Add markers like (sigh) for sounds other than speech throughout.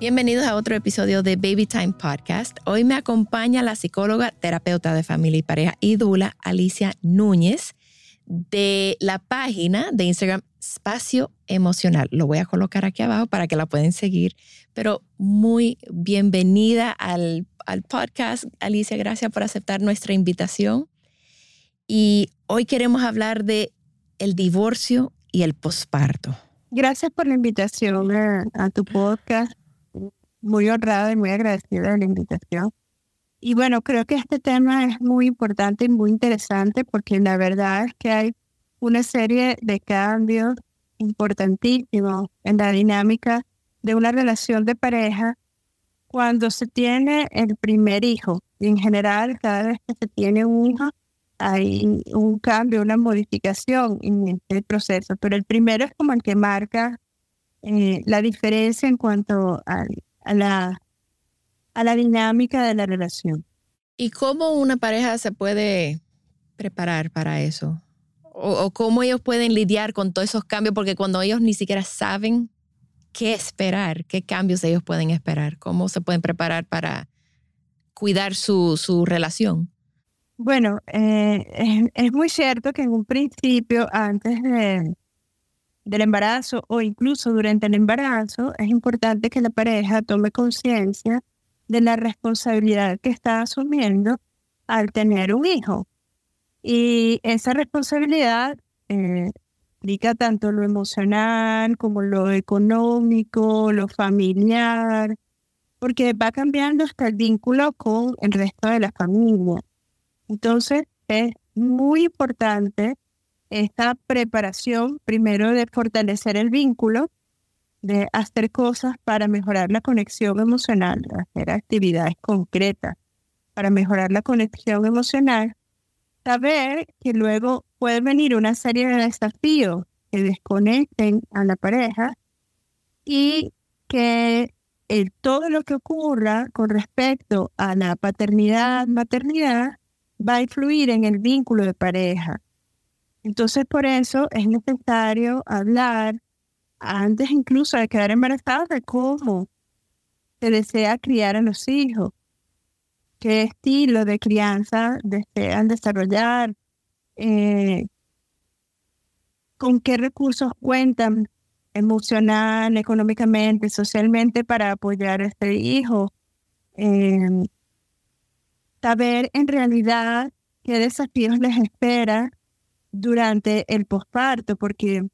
Bienvenidos a otro episodio de Baby Time Podcast. Hoy me acompaña la psicóloga, terapeuta de familia y pareja y dula, Alicia Núñez, de la página de Instagram Espacio Emocional. Lo voy a colocar aquí abajo para que la puedan seguir. Pero muy bienvenida al, al podcast. Alicia, gracias por aceptar nuestra invitación. Y hoy queremos hablar de el divorcio y el posparto. Gracias por la invitación a tu podcast muy honrada y muy agradecida de la invitación. Y bueno, creo que este tema es muy importante y muy interesante porque la verdad es que hay una serie de cambios importantísimos en la dinámica de una relación de pareja cuando se tiene el primer hijo. Y en general, cada vez que se tiene un hijo, hay un cambio, una modificación en este proceso. Pero el primero es como el que marca eh, la diferencia en cuanto al a la, a la dinámica de la relación. ¿Y cómo una pareja se puede preparar para eso? O, cómo ellos pueden lidiar con todos esos cambios, porque cuando ellos ni siquiera saben qué esperar, qué cambios ellos pueden esperar, cómo se pueden preparar para cuidar su, su relación. Bueno, eh, es, es, muy cierto que en un principio, antes de, del embarazo o incluso durante el embarazo, es importante que la pareja tome conciencia de la responsabilidad que está asumiendo al tener un hijo. Y esa responsabilidad eh, implica tanto lo emocional como lo económico, lo familiar, porque va cambiando hasta el vínculo con el resto de la familia. Entonces, es muy importante esta preparación, primero de fortalecer el vínculo, de hacer cosas para mejorar la conexión emocional, hacer actividades concretas para mejorar la conexión emocional, saber que luego puede venir una serie de desafíos que desconecten a la pareja y que todo lo que ocurra con respecto a la paternidad, maternidad, va a influir en el vínculo de pareja. Entonces, por eso es necesario hablar antes incluso de quedar embarazada de cómo se desea criar a los hijos, qué estilo de crianza desean desarrollar, eh, con qué recursos cuentan emocional, económicamente, socialmente para apoyar a este hijo. Em, saber en realidad qué desafíos les espera durante el posparto, porque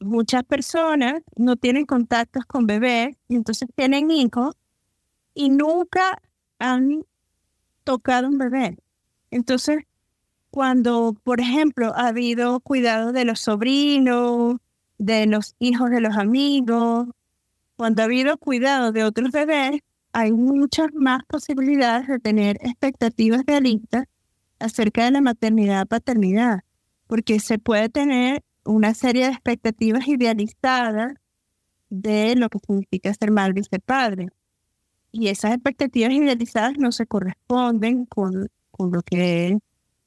muchas personas no tienen contactos con bebés y entonces tienen hijos y nunca han tocado un bebé. Entonces, cuando, por ejemplo, ha habido cuidado de los sobrinos, de los hijos de los amigos, cuando ha habido cuidado de otros bebés, hay muchas más posibilidades de tener expectativas realistas acerca de la maternidad-paternidad, porque se puede tener una serie de expectativas idealizadas de lo que significa ser madre y ser padre. Y esas expectativas idealizadas no se corresponden con, con lo que es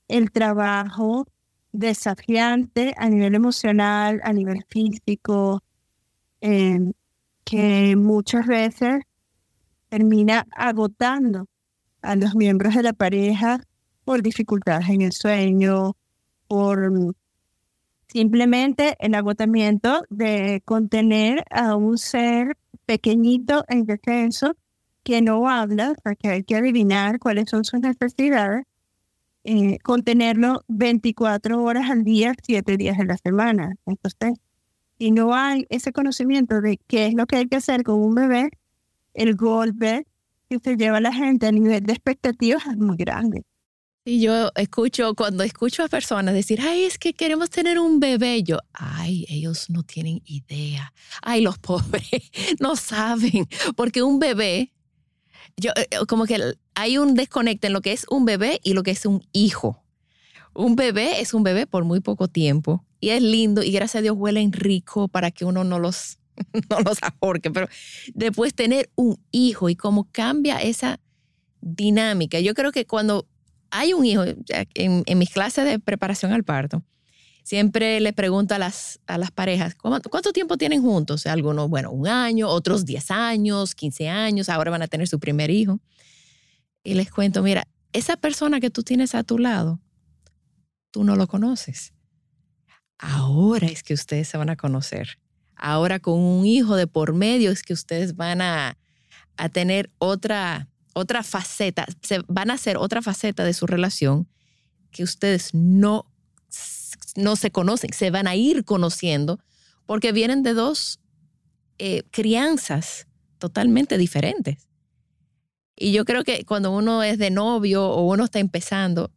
el trabajo desafiante a nivel emocional, a nivel físico, em, que muchas veces termina agotando a los miembros de la pareja por dificultades en el sueño, por simplemente el agotamiento de contener a un ser pequeñito e indefenso que no habla, porque hay que adivinar cuáles son sus necesidades, eh, contenerlo 24 horas al día, 7 días de la semana. Entonces, si no hay ese conocimiento de qué es lo que hay que hacer con un bebé, el golpe que se lleva a la gente a nivel de expectativas es muy grande. Y yo escucho, cuando escucho a personas decir, ay, es que queremos tener un bebé, yo, ay, ellos no tienen idea. Ay, los (laughs) pobres no saben, porque un bebé yo, eh, eh, como que hay un desconecte en lo que es un bebé y lo que es un hijo. Un bebé es un bebé por muy poco tiempo y es lindo y gracias a Dios huelen rico para que uno no los, (laughs) no los ahorque, pero después tener un hijo y cómo cambia esa dinámica. Yo creo que cuando hay un hijo, en, en mis clases de preparación al parto, siempre le pregunto a las, a las parejas, ¿cuánto, tiempo tienen juntos? Algunos, bueno, un año, otros 10 años, 15 años, ahora van a tener su primer hijo. Y les cuento, mira, esa persona que tú tienes a tu lado, tú no lo conoces. Ahora es que ustedes se van a conocer. Ahora con un hijo de por medio es que ustedes van a, a tener otra, otra faceta, se, van a hacer otra faceta de su relación que ustedes no no se conocen, se van a ir conociendo porque vienen de dos eh, crianzas totalmente diferentes. Y yo creo que cuando uno es de novio o uno está empezando,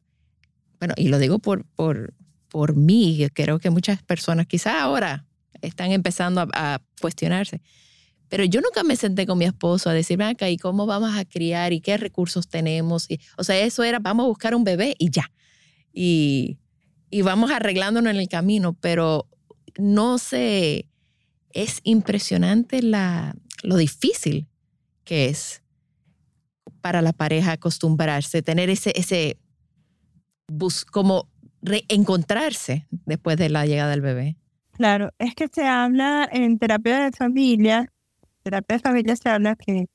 bueno, y lo digo por, por, por mí, creo que muchas personas quizás ahora están empezando a, cuestionarse. Pero yo nunca me senté con mi esposo a decirme acá, ¿y cómo vamos a criar? ¿Y qué recursos tenemos? Y, o sea, eso era, vamos a buscar un bebé y ya. Y, y vamos arreglándonos en el camino, pero no sé, es impresionante la, lo difícil que es para la pareja acostumbrarse, tener ese, ese bus, como reencontrarse después de la llegada del bebé. Claro, es que se habla en terapia de familia, terapia de familia se habla que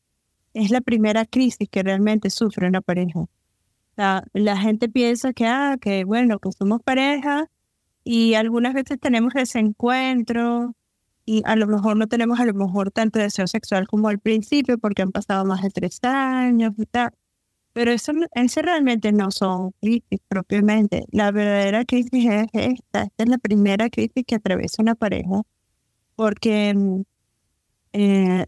es la primera crisis que realmente sufre una pareja. La, la gente piensa que, ah, que bueno, que somos pareja y algunas veces tenemos desencuentro y a lo mejor no tenemos a lo mejor tanto deseo sexual como al principio porque han pasado más de tres años y tal. Pero eso, eso realmente no son crisis propiamente. La verdadera crisis es esta. Esta es la primera crisis que atraviesa una pareja porque mm, eh,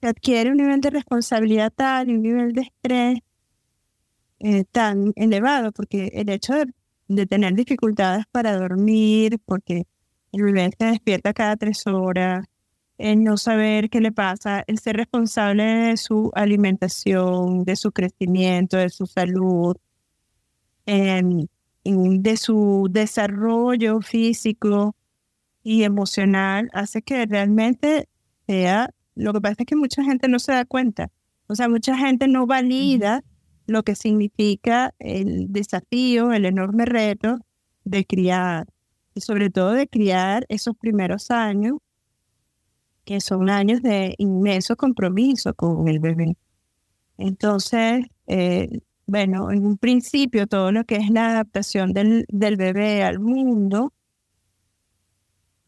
se adquiere un nivel de responsabilidad tal y un nivel de estrés eh, tan elevado, porque el hecho de, tener dificultades para dormir, porque el bebé se despierta cada tres horas, el no saber qué le pasa, el ser responsable de su alimentación, de su crecimiento, de su salud, de su desarrollo físico y emocional, hace que realmente sea, lo que pasa es que mucha gente no se da cuenta, o sea, mucha gente no valida lo que significa el desafío, el enorme reto de criar, y sobre todo de criar esos primeros años, que son años de inmenso compromiso con el bebé. Entonces, eh, bueno, en un principio todo lo que es la adaptación del, del bebé al mundo,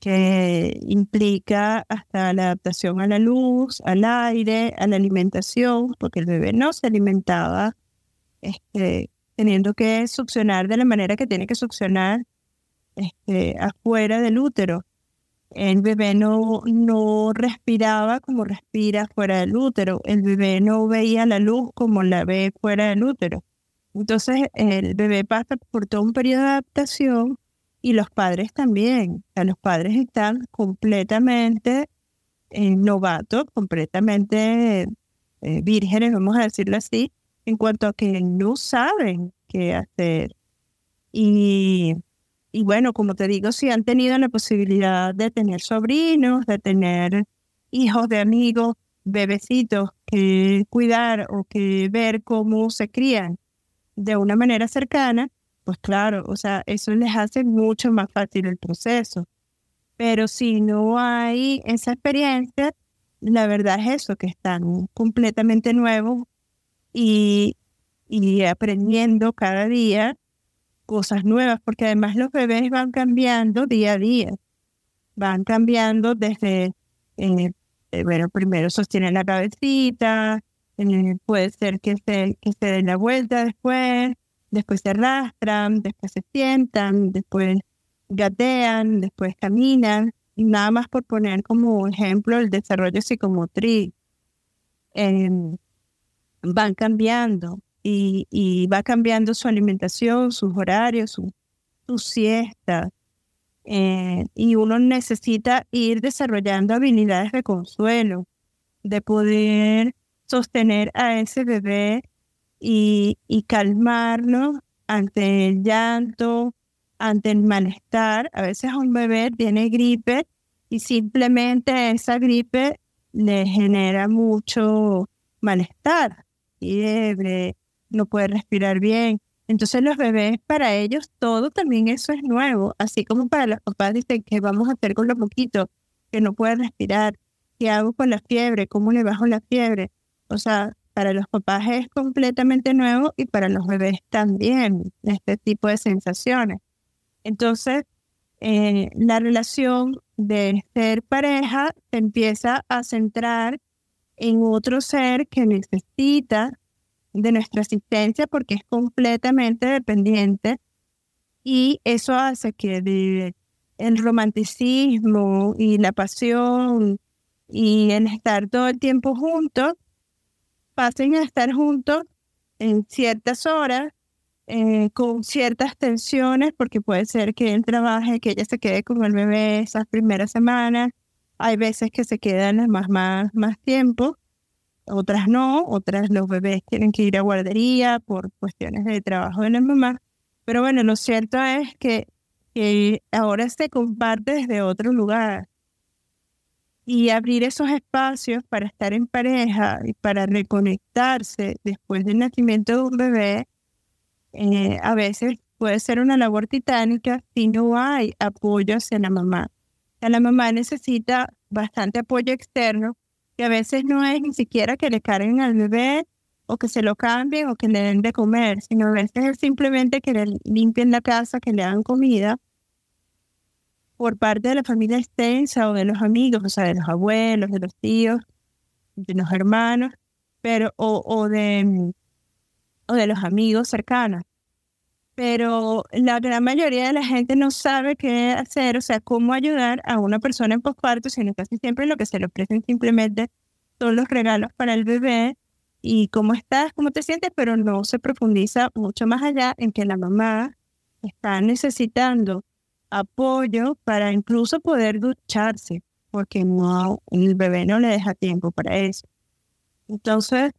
que implica hasta la adaptación a la luz, al aire, a la alimentación, porque el bebé no se alimentaba este, teniendo que succionar de la manera que tiene que succionar este, afuera del útero. El bebé no, no respiraba como respira fuera del útero. El bebé no veía la luz como la ve fuera del útero. Entonces el bebé pasa por todo un periodo de adaptación y los padres también. los padres están completamente eh, novatos, completamente eh, vírgenes, vamos a decirlo así, en cuanto a que no saben qué hacer. Y, y bueno, como te digo, si han tenido la posibilidad de tener sobrinos, de tener hijos de amigos, bebecitos que cuidar o que ver cómo se crían de una manera cercana, pues claro, o sea, eso les hace mucho más fácil el proceso. Pero si no hay esa experiencia, la verdad es eso, que están completamente nuevos y, y aprendiendo cada día cosas nuevas, porque además los bebés van cambiando día a día, van cambiando desde, eh, eh, bueno, primero sostienen la cabecita, eh, puede ser que se, que se den la vuelta después, después se arrastran, después se sientan, después gatean, después caminan, nada más por poner como ejemplo el desarrollo psicomotriz. Em, van cambiando y, va cambiando su alimentación, sus horarios, su, su siesta. Eh, y uno necesita ir desarrollando habilidades de consuelo, de poder sostener a ese bebé y, y calmarlo ante el llanto, ante el malestar. A veces un bebé tiene gripe y simplemente esa gripe le genera mucho malestar, fiebre, no puede respirar bien. Entonces los bebés, para ellos todo también eso es nuevo, así como para los papás dicen que vamos a hacer con los poquitos, que no puede respirar, qué hago con la fiebre, cómo le bajo la fiebre. O sea, para los papás es completamente nuevo y para los bebés también, este tipo de sensaciones. Entonces, eh, la relación de ser pareja se empieza a centrar en otro ser que necesita de nuestra asistencia porque es completamente dependiente y eso hace que el romanticismo y la pasión y el estar todo el tiempo juntos pasen a estar juntos en ciertas horas eh, con ciertas tensiones, porque puede ser que él trabaje, que ella se quede con el bebé esas primeras semanas. Hay veces que se quedan más, más, más tiempo, otras no, otras los bebés tienen que ir a guardería por cuestiones de trabajo de la mamá. Pero bueno, lo cierto es que, que ahora se comparte desde otro lugar. Y abrir esos espacios para estar en pareja y para reconectarse después del nacimiento de un bebé eh, a veces puede ser una labor titánica si no hay apoyo hacia la mamá. la mamá necesita bastante apoyo externo, que a veces no es ni siquiera que le carguen al bebé o que se lo cambien o que le den de comer, sino a veces es simplemente que le limpien la casa, que le hagan comida por parte de la familia extensa o de los amigos, o sea, de los abuelos, de los tíos, de los hermanos, pero o, o de o de los amigos cercanos. Pero la gran mayoría de la gente no sabe qué hacer, o sea, cómo ayudar a una persona en posparto, sino casi siempre lo que se le ofrecen simplemente son los regalos para el bebé y cómo estás, cómo te sientes, pero no se profundiza mucho más allá en que la mamá está necesitando apoyo para incluso poder ducharse, porque no, el bebé no le deja tiempo para eso. Entonces,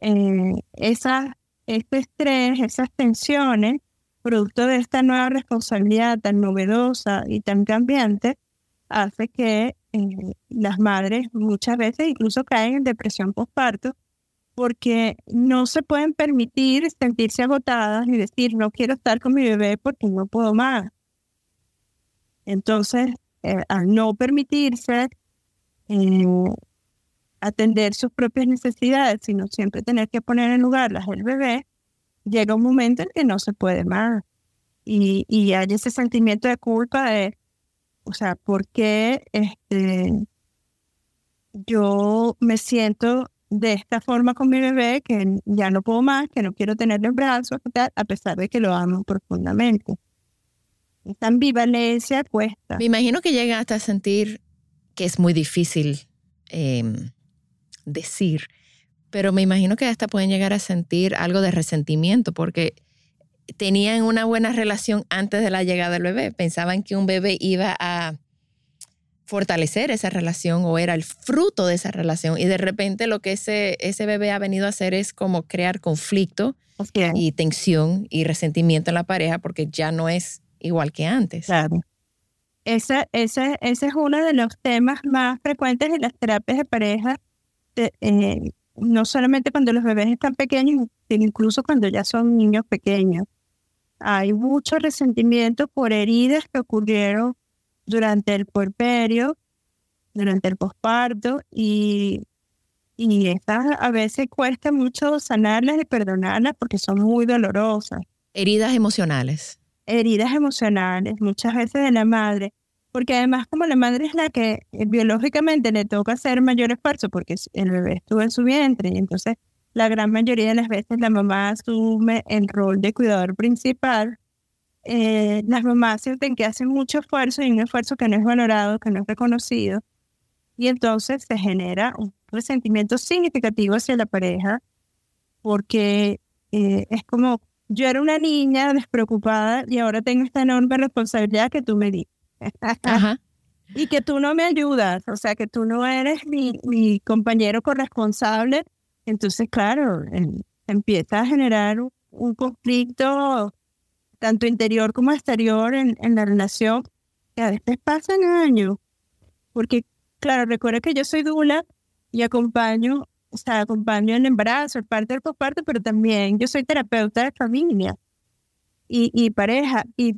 eh, esa este estrés, esas tensiones, producto de esta nueva responsabilidad tan novedosa y tan cambiante, hace que eh, las madres muchas veces incluso caen en depresión postparto porque no se pueden permitir sentirse agotadas y decir no quiero estar con mi bebé porque no puedo más. Entonces, eh, al no permitirse eh, atender sus propias necesidades, sino siempre tener que poner en lugar las del bebé, llega un momento en que no se puede más. Y, y hay ese sentimiento de culpa de, o sea, ¿por qué este, yo me siento de esta forma con mi bebé que ya no puedo más, que no quiero tenerlo en brazos, a pesar de que lo amo profundamente? Esta ambivalencia cuesta. Me imagino que llega hasta sentir que es muy difícil em, decir, pero me imagino que hasta pueden llegar a sentir algo de resentimiento porque tenían una buena relación antes de la llegada del bebé. Pensaban que un bebé iba a fortalecer esa relación o era el fruto de esa relación y de repente lo que ese, ese bebé ha venido a hacer es como crear conflicto y tensión y resentimiento en la pareja porque ya no es igual que antes. Claro. Ese, ese, ese es uno de los temas más frecuentes en las terapias de pareja eh, no solamente cuando los bebés están pequeños, sino incluso cuando ya son niños pequeños. Hay mucho resentimiento por heridas que ocurrieron durante el puerperio, durante el posparto, y, y estas a veces cuesta mucho sanarlas y perdonarlas porque son muy dolorosas. Heridas emocionales. Heridas emocionales, muchas veces de la madre porque además como la madre es la que eh, biológicamente le toca hacer mayor esfuerzo porque el bebé estuvo en su vientre y entonces la gran mayoría de las veces la mamá asume el rol de cuidador principal, eh, las mamás sienten que hacen mucho esfuerzo y un esfuerzo que no es valorado, que no es reconocido, y entonces se genera un resentimiento significativo hacia la pareja porque eh, es como yo era una niña despreocupada y ahora tengo esta enorme responsabilidad que tú me di (laughs) y que tú no me ayudas, o sea, que tú no eres mi, mi compañero corresponsable Entonces, claro, empieza a generar un, conflicto tanto interior como exterior en, en la relación que a veces pasan años. Porque, claro, recuerda que yo soy dula y acompaño, o sea, acompaño el embarazo, el parto, el posparto, pero también yo soy terapeuta de familia y, y pareja. Y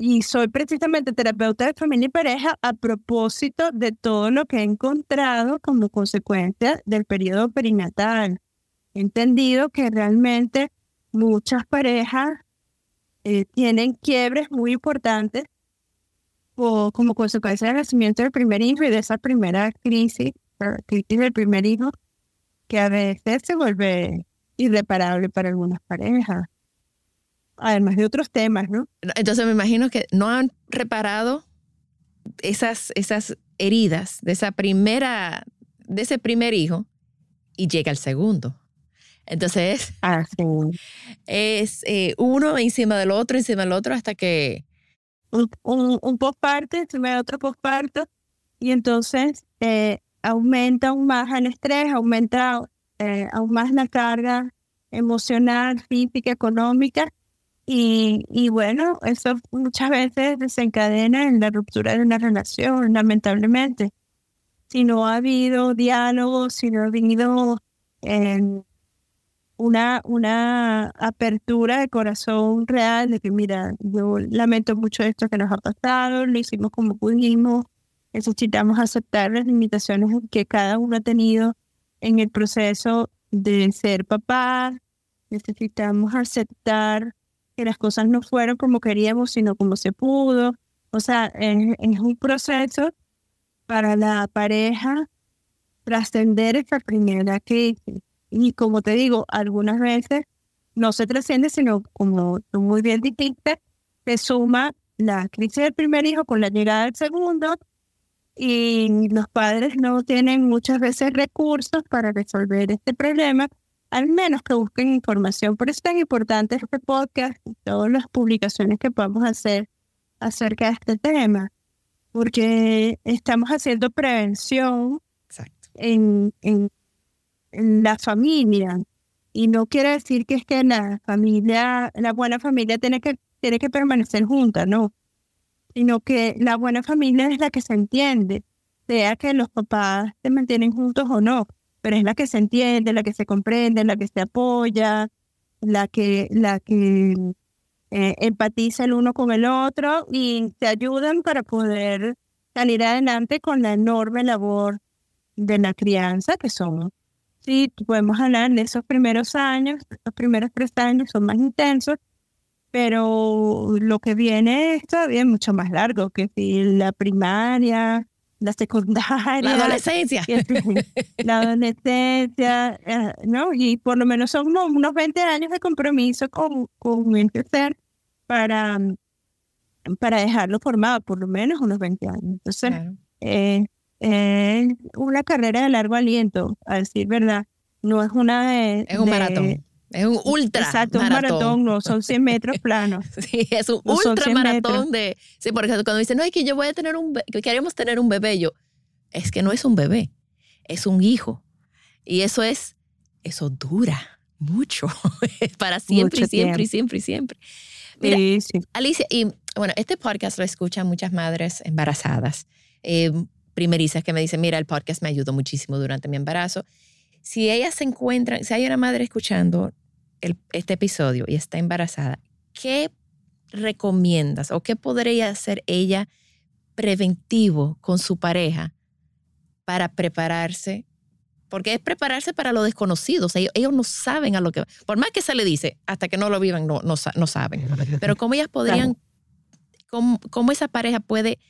y soy precisamente terapeuta de familia y pareja a propósito de todo lo que he encontrado como consecuencia del periodo perinatal. He entendido que realmente muchas parejas eh, tienen quiebres muy importantes como consecuencia del nacimiento del primer hijo y de esa primera crisis, crisis del primer hijo, que a veces se vuelve irreparable para algunas parejas además de otros temas, ¿no? Entonces me imagino que no han reparado esas, esas heridas de esa primera, de ese primer hijo y llega el segundo. Entonces ah, es eh, uno encima del otro, encima del otro, hasta que... Un, un, postparto encima de otro postparto, y entonces eh, aumenta aún más el estrés, aumenta eh, aún más la carga emocional, física, económica, y, y, bueno, eso muchas veces desencadena en la ruptura de una relación, lamentablemente. Si no ha habido diálogo, si no ha habido eh, una, una apertura de corazón real de que, mira, yo lamento mucho esto que nos ha pasado, lo hicimos como pudimos, necesitamos aceptar las limitaciones que cada uno ha tenido en el proceso de ser papá, necesitamos aceptar que las cosas no fueron como queríamos, sino como se pudo. O sea, es, un proceso para la pareja trascender esta primera crisis. Y como te digo, algunas veces no se trasciende, sino como tú muy bien dijiste, se suma la crisis del primer hijo con la llegada del segundo y los padres no tienen muchas veces recursos para resolver este problema al menos que busquen información. Por eso es tan importante este podcast y todas las publicaciones que podamos hacer acerca de este tema, porque estamos haciendo prevención En, en, la familia. Y no quiere decir que es que la familia, la buena familia tiene que, tiene que permanecer junta, no. Sino que la buena familia es la que se entiende, sea que los papás se mantienen juntos o no pero es la que se entiende, la que se comprende, la que se apoya, la que, la que eh, empatiza el uno con el otro y se ayudan para poder salir adelante con la enorme labor de la crianza que somos. Sí, podemos hablar de esos primeros años, los primeros tres años son más intensos, pero lo que viene es todavía mucho más largo, que si la primaria, la secundaria. La adolescencia. La adolescencia, eh, ¿no? Y por lo menos son unos, 20 años de compromiso con, con el ser para, para dejarlo formado, por lo menos unos 20 años. Entonces, eh, es una carrera de largo aliento, a decir verdad. No es una de... Es un maratón. Es un ultra Exacto, un maratón, no son 100 metros (laughs) planos. sí, es un ultra maratón de... Sí, porque cuando dicen, no, es que yo voy a tener un... que queremos tener un bebé, yo... Es que no es un bebé, es un hijo. Y eso es... Eso dura mucho. (laughs) para siempre y siempre y siempre y siempre. Mira, sí, sí. Alicia, y bueno, este podcast lo escuchan muchas madres embarazadas, eh, primerizas que me dicen, mira, el podcast me ayudó muchísimo durante mi embarazo si ellas se encuentran, si hay una madre escuchando este episodio y está embarazada, ¿qué recomiendas o qué podría hacer ella preventivo con su pareja para prepararse? Porque es prepararse para lo desconocido. O sea, ellos, no saben a lo que... Por más que se le dice, hasta que no lo vivan, no, no, saben. Pero cómo ellas podrían... Cómo, esa pareja puede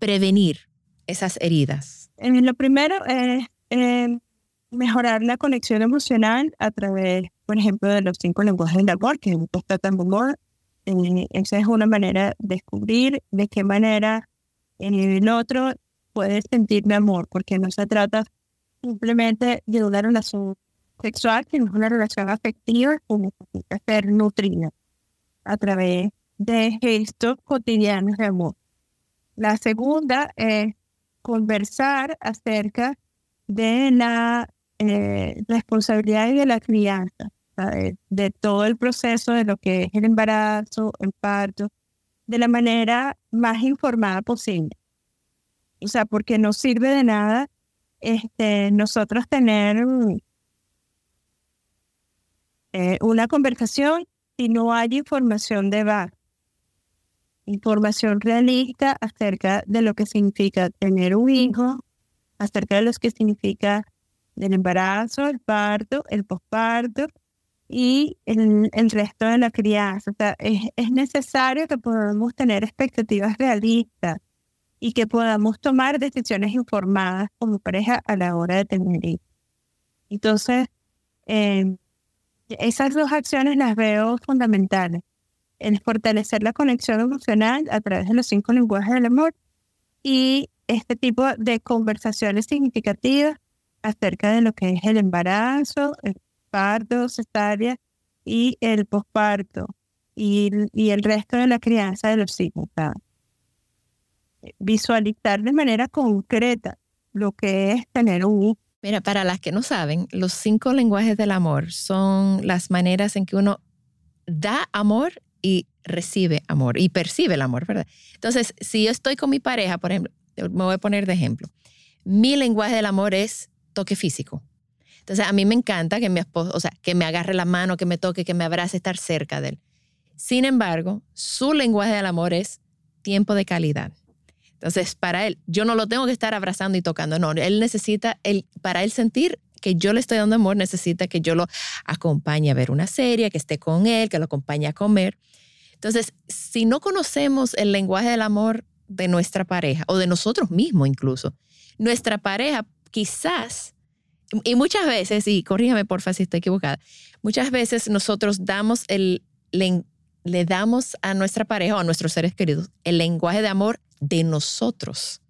prevenir esas heridas? lo primero es mejorar la conexión emocional a través, por ejemplo, de los cinco lenguajes del amor, que es un amor. Eh, esa es una manera de descubrir de qué manera el otro puede sentirme amor, porque no se trata simplemente de una relación sexual, sino una relación afectiva que ser nutrida a través de gestos cotidianos de amor. La segunda es conversar acerca de la eh, responsabilidades de la crianza, de, todo el proceso de lo que es el embarazo, el parto, de la manera más informada posible. O sea, porque no sirve de nada este, nosotros tener eh, una conversación si no hay información de base, información realista acerca de lo que significa tener un hijo, acerca de lo que significa el embarazo, el parto, el posparto y el, resto de la crianza. O sea, es, es necesario que podamos tener expectativas realistas y que podamos tomar decisiones informadas como pareja a la hora de tener hijos. Entonces, eh, esas dos acciones las veo fundamentales. El fortalecer la conexión emocional a través de los cinco lenguajes del amor y este tipo de conversaciones significativas acerca de lo que es el embarazo, el parto, cesárea y el posparto y, y el resto de la crianza de los hijos. Visualizar de manera concreta lo que es tener un Mira, para las que no saben, los cinco lenguajes del amor son las maneras en que uno da amor y recibe amor y percibe el amor, ¿verdad? Entonces, si yo estoy con mi pareja, por ejemplo, me voy a poner de ejemplo, mi lenguaje del amor es toque físico. Entonces, a mí me encanta que mi esposo, o sea, que me agarre la mano, que me toque, que me abrace, estar cerca de él. Sin embargo, su lenguaje del amor es tiempo de calidad. Entonces, para él, yo no lo tengo que estar abrazando y tocando, no, él necesita, él, para él sentir que yo le estoy dando amor, necesita que yo lo acompañe a ver una serie, que esté con él, que lo acompañe a comer. Entonces, si no conocemos el lenguaje del amor de nuestra pareja o de nosotros mismos incluso, nuestra pareja quizás, y muchas veces, y corríjame porfa si estoy equivocada, muchas veces nosotros damos el, le, le damos a nuestra pareja o a nuestros seres queridos el lenguaje de amor de nosotros.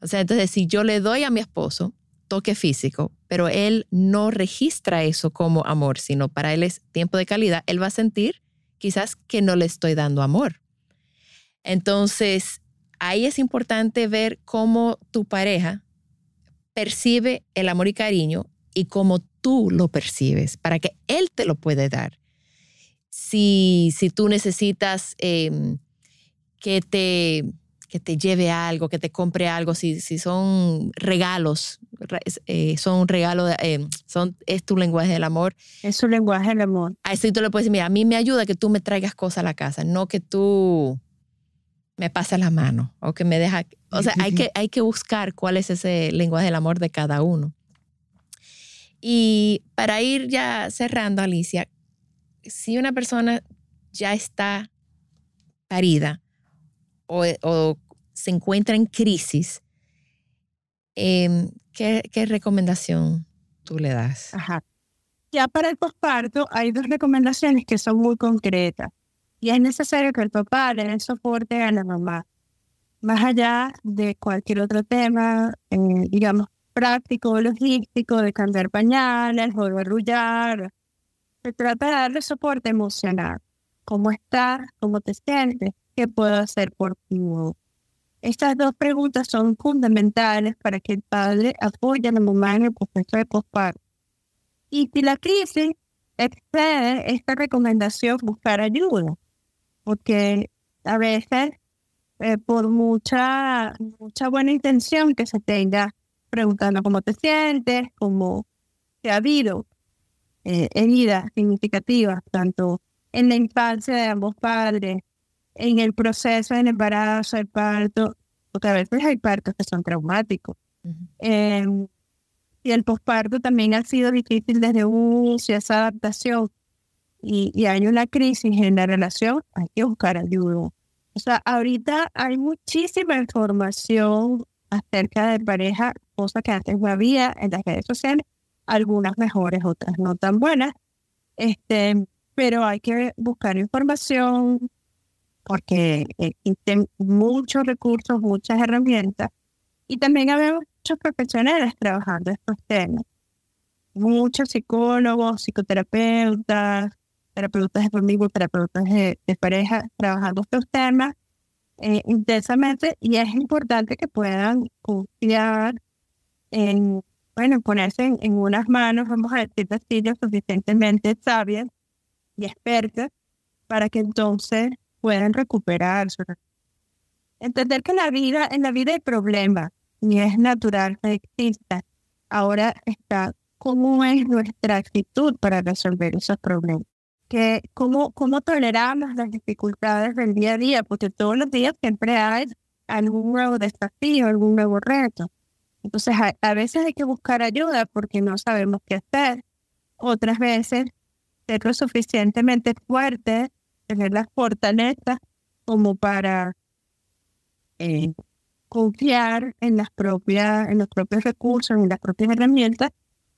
O sea, entonces si yo le doy a mi esposo toque físico, pero él no registra eso como amor, sino para él es tiempo de calidad, él va a sentir quizás que no le estoy dando amor. Entonces, ahí es importante ver cómo tu pareja percibe el amor y cariño y cómo tú lo percibes para que él te lo puede dar. Si, si tú necesitas em, que te que te lleve algo, que te compre algo, si, si son regalos, eh, son regalos, eh, son, es tu lenguaje del amor. Es su lenguaje del amor. Así tú le puedes decir, mira, a mí me ayuda que tú me traigas cosas a la casa, no que tú me pases la mano o que me deja, o sea, hay que, hay que buscar cuál es ese lenguaje del amor de cada uno. Y para ir ya cerrando, Alicia, si una persona ya está parida o, se encuentra en crisis, em, ¿qué, recomendación tú le das? Ajá. Ya para el posparto hay dos recomendaciones que son muy concretas. Y es necesario que el papá le dé soporte a la mamá. Más allá de cualquier otro tema, eh, digamos, práctico, logístico, de cambiar pañales o de arrullar. Se trata de darle soporte emocional. ¿Cómo estás? ¿Cómo te sientes? ¿Qué puedo hacer por ti? Estas dos preguntas son fundamentales para que el padre apoye a la mamá en el proceso de posparto. Y si la crisis excede esta recomendación, buscar ayuda, porque a veces eh, por mucha, mucha buena intención que se tenga preguntando cómo te sientes, cómo te ha habido eh, heridas significativas, tanto en la infancia de ambos padres en el proceso del embarazo, el parto, porque a veces hay partos que son traumáticos. Em, y el posparto también ha sido difícil desde un inicio, esa adaptación. Y, hay una crisis en la relación, hay que buscar ayuda. O sea, ahorita hay muchísima información acerca de pareja, cosas que antes no había en las redes sociales, algunas mejores, otras no tan buenas. Este, pero hay que buscar información, porque existen muchos recursos, muchas herramientas y también hay muchos profesionales trabajando estos temas. Muchos psicólogos, psicoterapeutas, terapeutas de familia, terapeutas de, pareja trabajando estos temas eh, intensamente y es importante que puedan confiar en bueno, ponerse en, en unas manos, vamos a decir así, lo suficientemente sabias y expertas para que entonces puedan recuperarse. Entender que la vida, en la vida hay problemas y es natural que exista. Ahora está cómo es nuestra actitud para resolver esos problemas. Que cómo, cómo toleramos las dificultades del día a día, porque todos los días siempre hay algún nuevo desafío, algún nuevo reto. Entonces, a, veces hay que buscar ayuda porque no sabemos qué hacer. Otras veces, ser lo suficientemente fuerte, tener las fortalezas como para eh, confiar en las propias, en los propios recursos, en las propias herramientas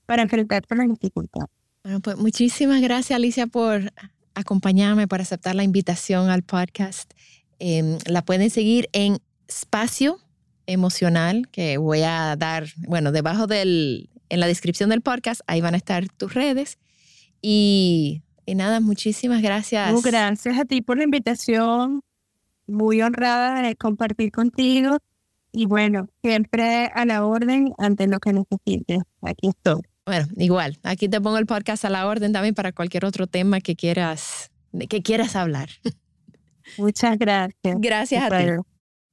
para enfrentar las dificultades. Bueno, pues muchísimas gracias Alicia por acompañarme, por aceptar la invitación al podcast. Em, la pueden seguir en Espacio Emocional, que voy a dar, bueno, debajo del, en la descripción del podcast, ahí van a estar tus redes. Y, y nada, muchísimas gracias. gracias a ti por la invitación. Muy honrada de compartir contigo. Y bueno, siempre a la orden ante lo que necesites. Aquí estoy. Bueno, igual, aquí te pongo el podcast a la orden también para cualquier otro tema que quieras, que quieras hablar. (laughs) Muchas gracias. Gracias a ti.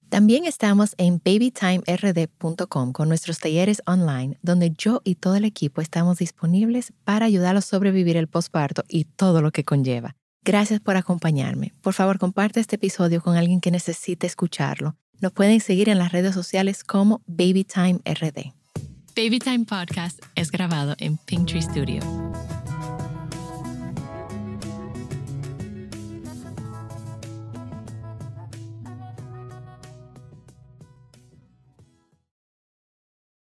También estamos en babytimerd.com con nuestros talleres online, donde yo y todo el equipo estamos disponibles para ayudarlos a sobrevivir el posparto y todo lo que conlleva. Gracias por acompañarme. Por favor, comparte este episodio con alguien que necesite escucharlo. Nos pueden seguir en las redes sociales como BabyTimeRD. Babytime Podcast es grabado en Pinktree Studio.